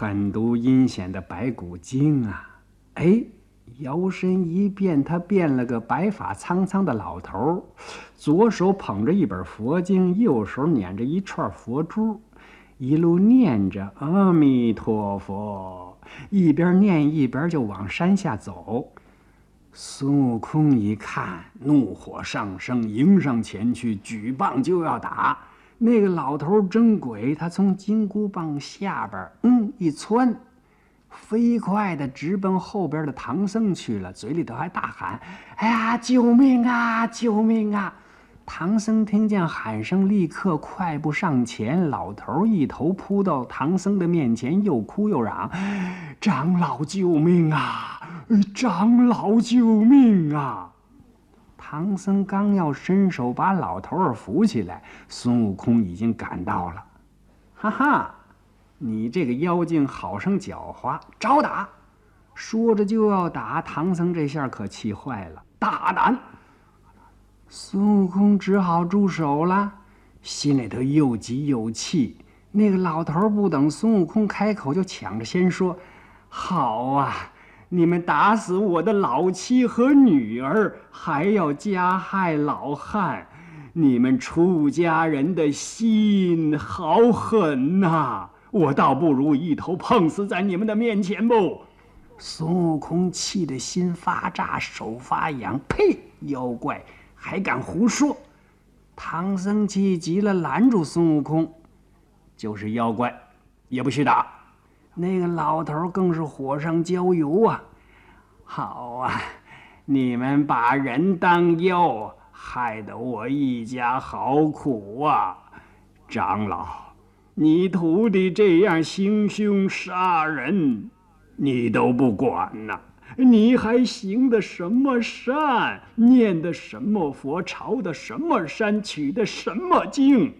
狠毒阴险的白骨精啊！哎，摇身一变，他变了个白发苍苍的老头儿，左手捧着一本佛经，右手捻着一串佛珠，一路念着阿弥陀佛，一边念一边就往山下走。孙悟空一看，怒火上升，迎上前去，举棒就要打。那个老头儿真鬼，他从金箍棒下边嗯一窜，飞快的直奔后边的唐僧去了，嘴里头还大喊：“哎呀，救命啊，救命啊！”唐僧听见喊声，立刻快步上前。老头一头扑到唐僧的面前，又哭又嚷：“长老救命啊！长老救命啊！”唐僧刚要伸手把老头儿扶起来，孙悟空已经赶到了。哈哈，你这个妖精好生狡猾，找打！说着就要打唐僧，这下可气坏了，大胆！孙悟空只好住手了，心里头又急又气。那个老头不等孙悟空开口，就抢着先说：“好啊，你们打死我的老妻和女儿，还要加害老汉，你们出家人的心好狠呐！我倒不如一头碰死在你们的面前不。”孙悟空气得心发炸，手发痒，呸！妖怪！还敢胡说！唐僧气急了，拦住孙悟空：“就是妖怪，也不许打。”那个老头更是火上浇油啊！好啊，你们把人当妖，害得我一家好苦啊！长老，你徒弟这样行凶杀人，你都不管呐？你还行的什么善？念的什么佛？朝的什么山？取的什么经？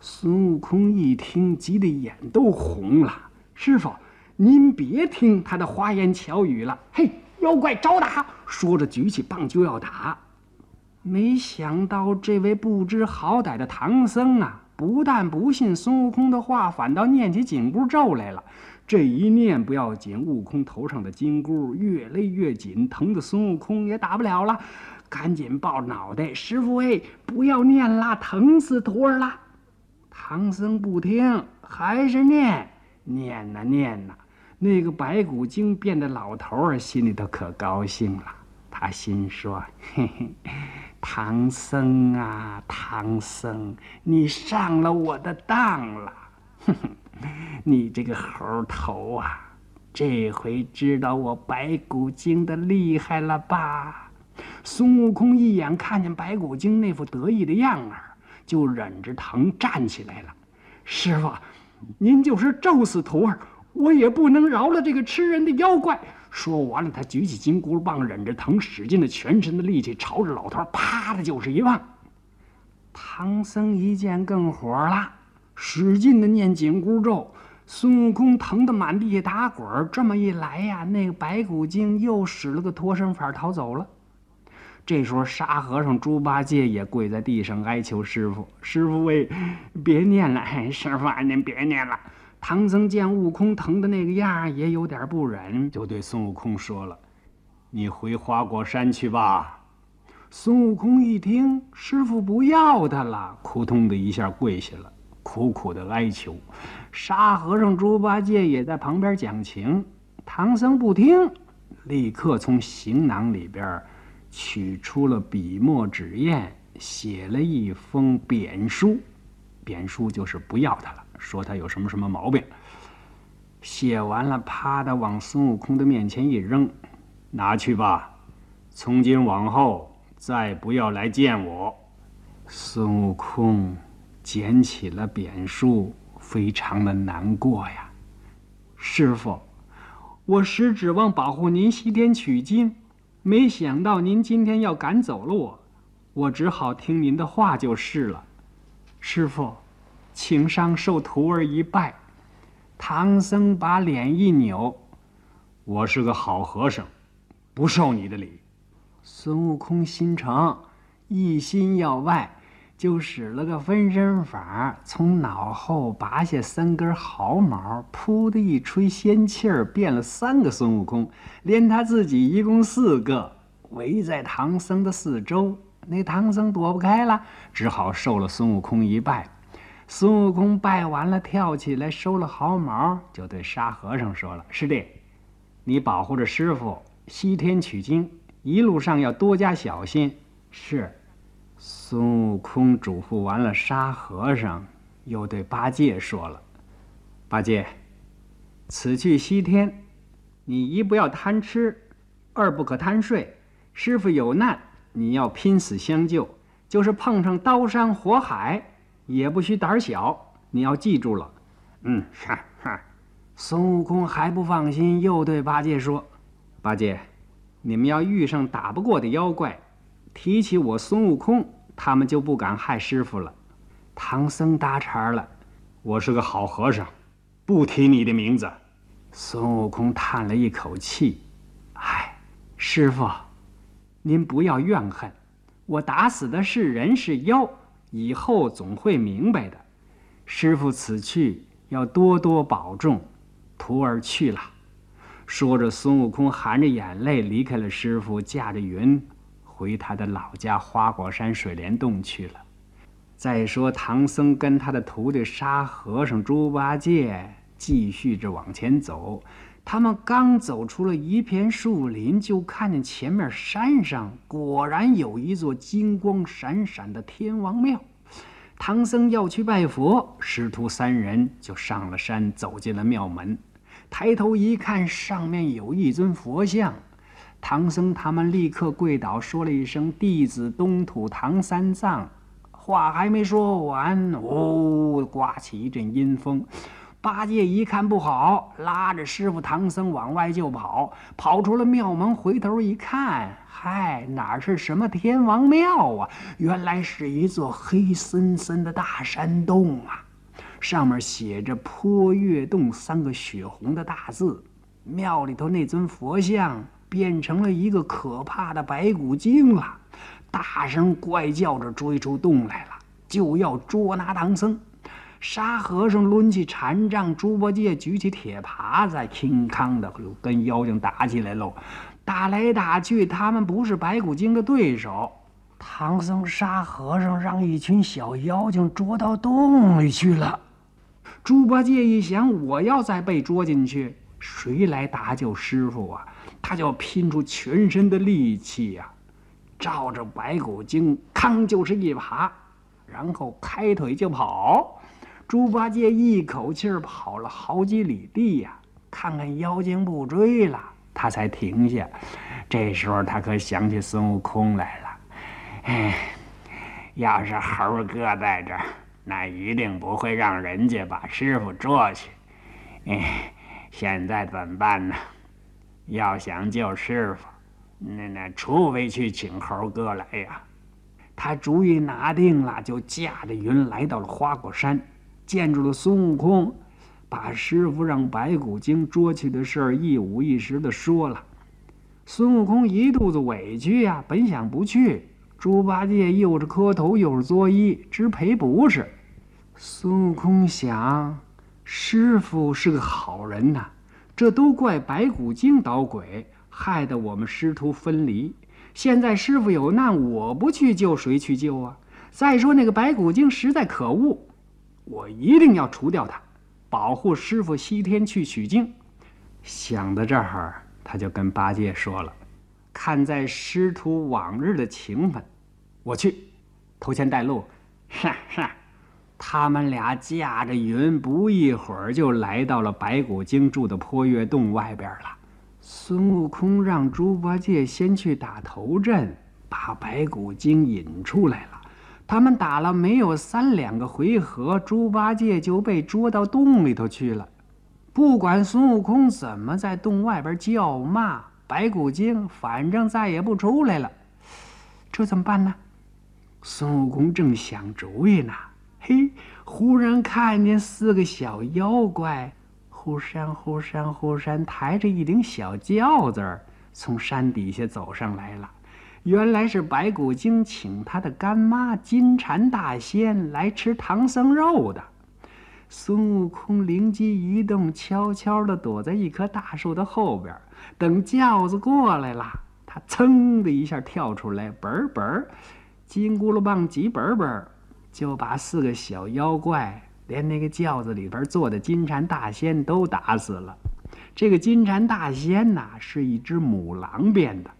孙悟空一听，急得眼都红了。师傅，您别听他的花言巧语了。嘿，妖怪招打！说着举起棒就要打。没想到这位不知好歹的唐僧啊，不但不信孙悟空的话，反倒念起紧箍咒来了。这一念不要紧，悟空头上的金箍越勒越紧，疼得孙悟空也打不了了，赶紧抱脑袋：“师傅哎，不要念了，疼死徒儿了！”唐僧不听，还是念，念呐念呐。那个白骨精变的老头儿心里头可高兴了，他心说：“嘿嘿，唐僧啊，唐僧，你上了我的当了，哼哼。”你这个猴头啊，这回知道我白骨精的厉害了吧？孙悟空一眼看见白骨精那副得意的样儿，就忍着疼站起来了。师傅，您就是咒死徒儿，我也不能饶了这个吃人的妖怪。说完了，他举起金箍棒，忍着疼，使尽了全身的力气，朝着老头啪的就是一棒。唐僧一见更火了。使劲的念紧箍咒，孙悟空疼得满地打滚。这么一来呀，那个白骨精又使了个脱身法逃走了。这时候，沙和尚猪八戒也跪在地上哀求师傅：“师傅喂，别念了，师傅您别念了。”唐僧见悟空疼的那个样，也有点不忍，就对孙悟空说了：“你回花果山去吧。”孙悟空一听，师傅不要他了，扑通的一下跪下了。苦苦的哀求，沙和尚猪八戒也在旁边讲情。唐僧不听，立刻从行囊里边取出了笔墨纸砚，写了一封贬书。贬书就是不要他了，说他有什么什么毛病。写完了，啪的往孙悟空的面前一扔：“拿去吧，从今往后再不要来见我。”孙悟空。捡起了贬书，非常的难过呀。师傅，我实指望保护您西天取经，没想到您今天要赶走了我，我只好听您的话就是了。师傅，请上受徒儿一拜。唐僧把脸一扭：“我是个好和尚，不受你的礼。”孙悟空心诚，一心要拜。就使了个分身法，从脑后拔下三根毫毛，噗的一吹仙气儿，变了三个孙悟空，连他自己一共四个，围在唐僧的四周。那唐僧躲不开了，只好受了孙悟空一拜。孙悟空拜完了，跳起来收了毫毛，就对沙和尚说了：“师弟，你保护着师傅西天取经，一路上要多加小心。”是。孙悟空嘱咐完了沙和尚，又对八戒说了：“八戒，此去西天，你一不要贪吃，二不可贪睡。师傅有难，你要拼死相救，就是碰上刀山火海。”也不许胆小，你要记住了。嗯，是是。孙悟空还不放心，又对八戒说：“八戒，你们要遇上打不过的妖怪，提起我孙悟空，他们就不敢害师傅了。”唐僧搭茬了：“我是个好和尚，不提你的名字。”孙悟空叹了一口气：“唉，师傅，您不要怨恨，我打死的是人是妖。”以后总会明白的，师傅此去要多多保重。徒儿去了。说着，孙悟空含着眼泪离开了师傅，驾着云回他的老家花果山水帘洞去了。再说，唐僧跟他的徒弟沙和尚、猪八戒继续着往前走。他们刚走出了一片树林，就看见前面山上果然有一座金光闪闪的天王庙。唐僧要去拜佛，师徒三人就上了山，走进了庙门。抬头一看，上面有一尊佛像。唐僧他们立刻跪倒，说了一声：“弟子东土唐三藏。”话还没说完，呜，刮起一阵阴风。八戒一看不好，拉着师傅唐僧往外就跑。跑出了庙门，回头一看，嗨，哪是什么天王庙啊？原来是一座黑森森的大山洞啊！上面写着“坡月洞”三个血红的大字。庙里头那尊佛像变成了一个可怕的白骨精了，大声怪叫着追出洞来了，就要捉拿唐僧。沙和尚抡起禅杖，猪八戒举起铁耙子，轻康的跟妖精打起来喽。打来打去，他们不是白骨精的对手。唐僧、沙和尚让一群小妖精捉到洞里去了。猪八戒一想，我要再被捉进去，谁来搭救师傅啊？他就拼出全身的力气呀，照着白骨精，康就是一耙，然后开腿就跑。猪八戒一口气儿跑了好几里地呀，看看妖精不追了，他才停下。这时候他可想起孙悟空来了。哎，要是猴哥在这儿，那一定不会让人家把师傅捉去。哎，现在怎么办呢？要想救师傅，那那除非去请猴哥来呀。他主意拿定了，就驾着云来到了花果山。见住了孙悟空，把师傅让白骨精捉去的事儿一五一十的说了。孙悟空一肚子委屈呀，本想不去，猪八戒又是磕头又是作揖，直赔不是。孙悟空想，师傅是个好人呐，这都怪白骨精捣鬼，害得我们师徒分离。现在师傅有难，我不去救，谁去救啊？再说那个白骨精实在可恶。我一定要除掉他，保护师傅西天去取经。想到这儿，他就跟八戒说了：“看在师徒往日的情分，我去，头前带路。”哈哈。他们俩驾着云，不一会儿就来到了白骨精住的坡月洞外边了。孙悟空让猪八戒先去打头阵，把白骨精引出来了。他们打了没有三两个回合，猪八戒就被捉到洞里头去了。不管孙悟空怎么在洞外边叫骂，白骨精反正再也不出来了。这怎么办呢？孙悟空正想主意呢，嘿，忽然看见四个小妖怪，忽闪忽闪忽闪，抬着一顶小轿子从山底下走上来了。原来是白骨精请他的干妈金蝉大仙来吃唐僧肉的。孙悟空灵机一动，悄悄地躲在一棵大树的后边，等轿子过来了，他噌的一下跳出来，本本金箍噜棒几本本就把四个小妖怪，连那个轿子里边坐的金蝉大仙都打死了。这个金蝉大仙呐，是一只母狼变的。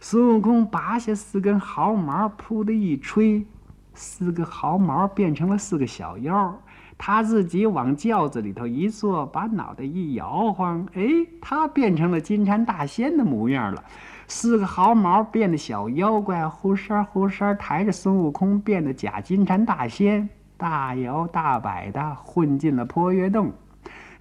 孙悟空拔下四根毫毛，噗的一吹，四个毫毛变成了四个小妖。他自己往轿子里头一坐，把脑袋一摇晃，哎，他变成了金蝉大仙的模样了。四个毫毛变的小妖怪，忽闪忽闪抬着孙悟空变的假金蝉大仙，大摇大摆的混进了破月洞。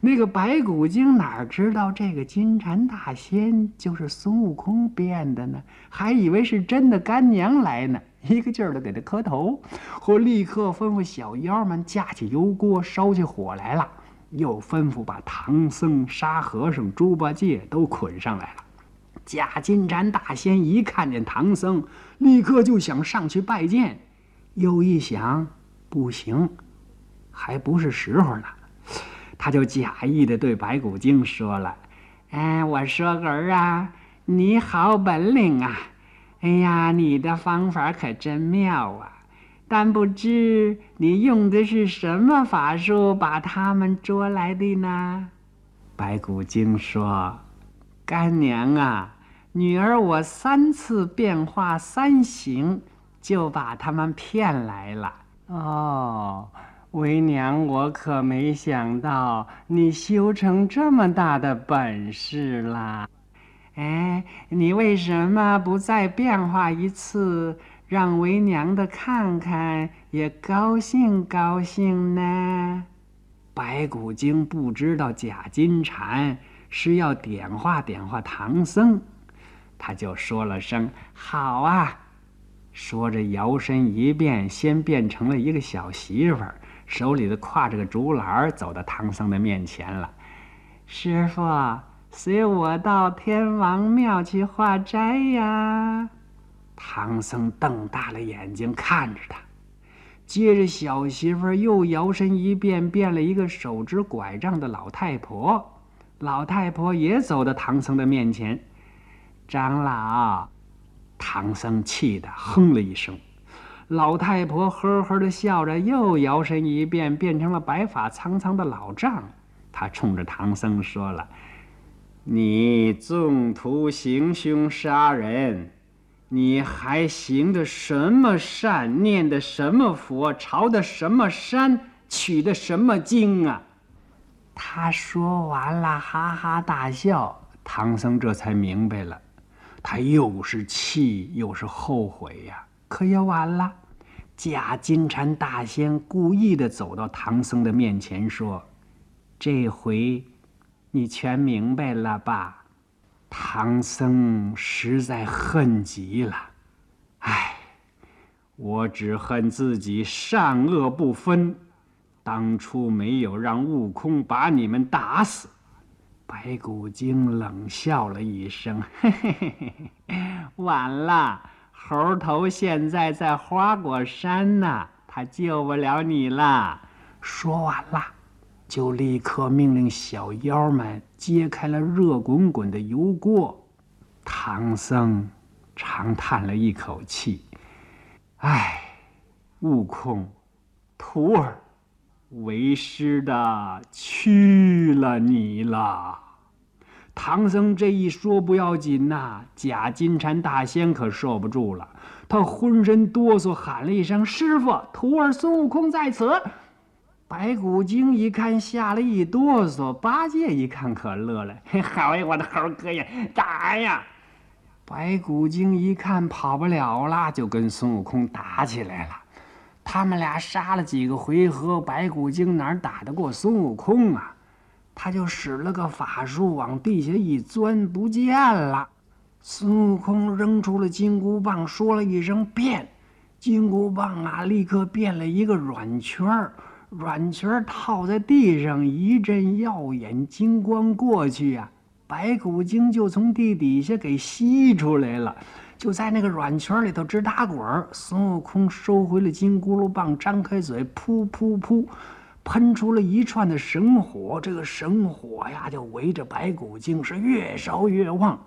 那个白骨精哪知道这个金蝉大仙就是孙悟空变的呢？还以为是真的干娘来呢，一个劲儿的给他磕头，或立刻吩咐小妖们架起油锅烧起火来了，又吩咐把唐僧、沙和尚、猪八戒都捆上来了。假金蝉大仙一看见唐僧，立刻就想上去拜见，又一想，不行，还不是时候呢。他就假意的对白骨精说了：“哎，我说儿啊，你好本领啊！哎呀，你的方法可真妙啊！但不知你用的是什么法术把他们捉来的呢？”白骨精说：“干娘啊，女儿我三次变化三形，就把他们骗来了。”哦。为娘，我可没想到你修成这么大的本事啦！哎，你为什么不再变化一次，让为娘的看看，也高兴高兴呢？白骨精不知道假金蝉是要点化点化唐僧，他就说了声“好啊”，说着摇身一变，先变成了一个小媳妇儿。手里头挎着个竹篮，走到唐僧的面前了。师傅，随我到天王庙去化斋呀！唐僧瞪大了眼睛看着他，接着小媳妇又摇身一变，变了一个手执拐杖的老太婆。老太婆也走到唐僧的面前。长老，唐僧气得哼了一声。老太婆呵呵的笑着，又摇身一变，变成了白发苍苍的老丈。她冲着唐僧说了：“你纵图行凶杀人，你还行的什么善？念的什么佛？朝的什么山？取的什么经啊？”他说完了，哈哈大笑。唐僧这才明白了，他又是气又是后悔呀。可也晚了，假金蝉大仙故意的走到唐僧的面前说：“这回，你全明白了吧？”唐僧实在恨极了，唉，我只恨自己善恶不分，当初没有让悟空把你们打死。白骨精冷笑了一声：“嘿嘿嘿嘿，晚了。”猴头现在在花果山呢，他救不了你了。说完了，就立刻命令小妖们揭开了热滚滚的油锅。唐僧长叹了一口气：“唉，悟空，徒儿，为师的屈了你了。”唐僧这一说不要紧呐，假金蝉大仙可受不住了，他浑身哆嗦，喊了一声：“师傅，徒儿孙悟空在此。”白骨精一看，吓了一哆嗦；八戒一看，可乐了：“嘿好呀，我的猴哥呀，打呀！”白骨精一看跑不了了，就跟孙悟空打起来了。他们俩杀了几个回合，白骨精哪打得过孙悟空啊？他就使了个法术，往地下一钻，不见了。孙悟空扔出了金箍棒，说了一声“变”，金箍棒啊，立刻变了一个软圈儿，软圈儿套在地上，一阵耀眼金光过去呀，白骨精就从地底下给吸出来了。就在那个软圈里头直打滚儿。孙悟空收回了金箍棒，张开嘴，噗噗噗，喷出了一串的神火。这个神火呀，就围着白骨精是越烧越旺。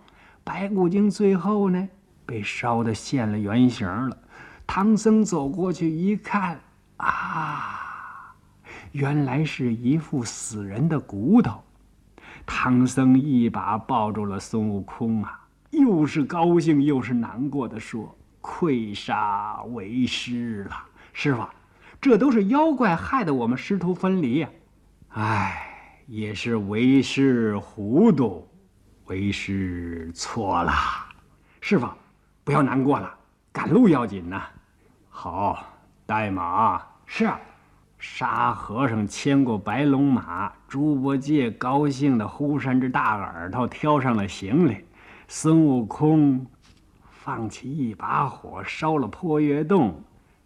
白骨精最后呢，被烧得现了原形了。唐僧走过去一看，啊，原来是一副死人的骨头。唐僧一把抱住了孙悟空啊，又是高兴又是难过的说：“愧煞为师了，师傅，这都是妖怪害得我们师徒分离呀！哎，也是为师糊涂，为师错了。师傅，不要难过了，赶路要紧呐。好，带马。是。”沙和尚牵过白龙马，猪八戒高兴的呼扇着大耳朵，挑上了行李。孙悟空放起一把火，烧了破月洞。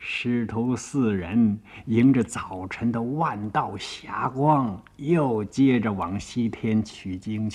师徒四人迎着早晨的万道霞光，又接着往西天取经去。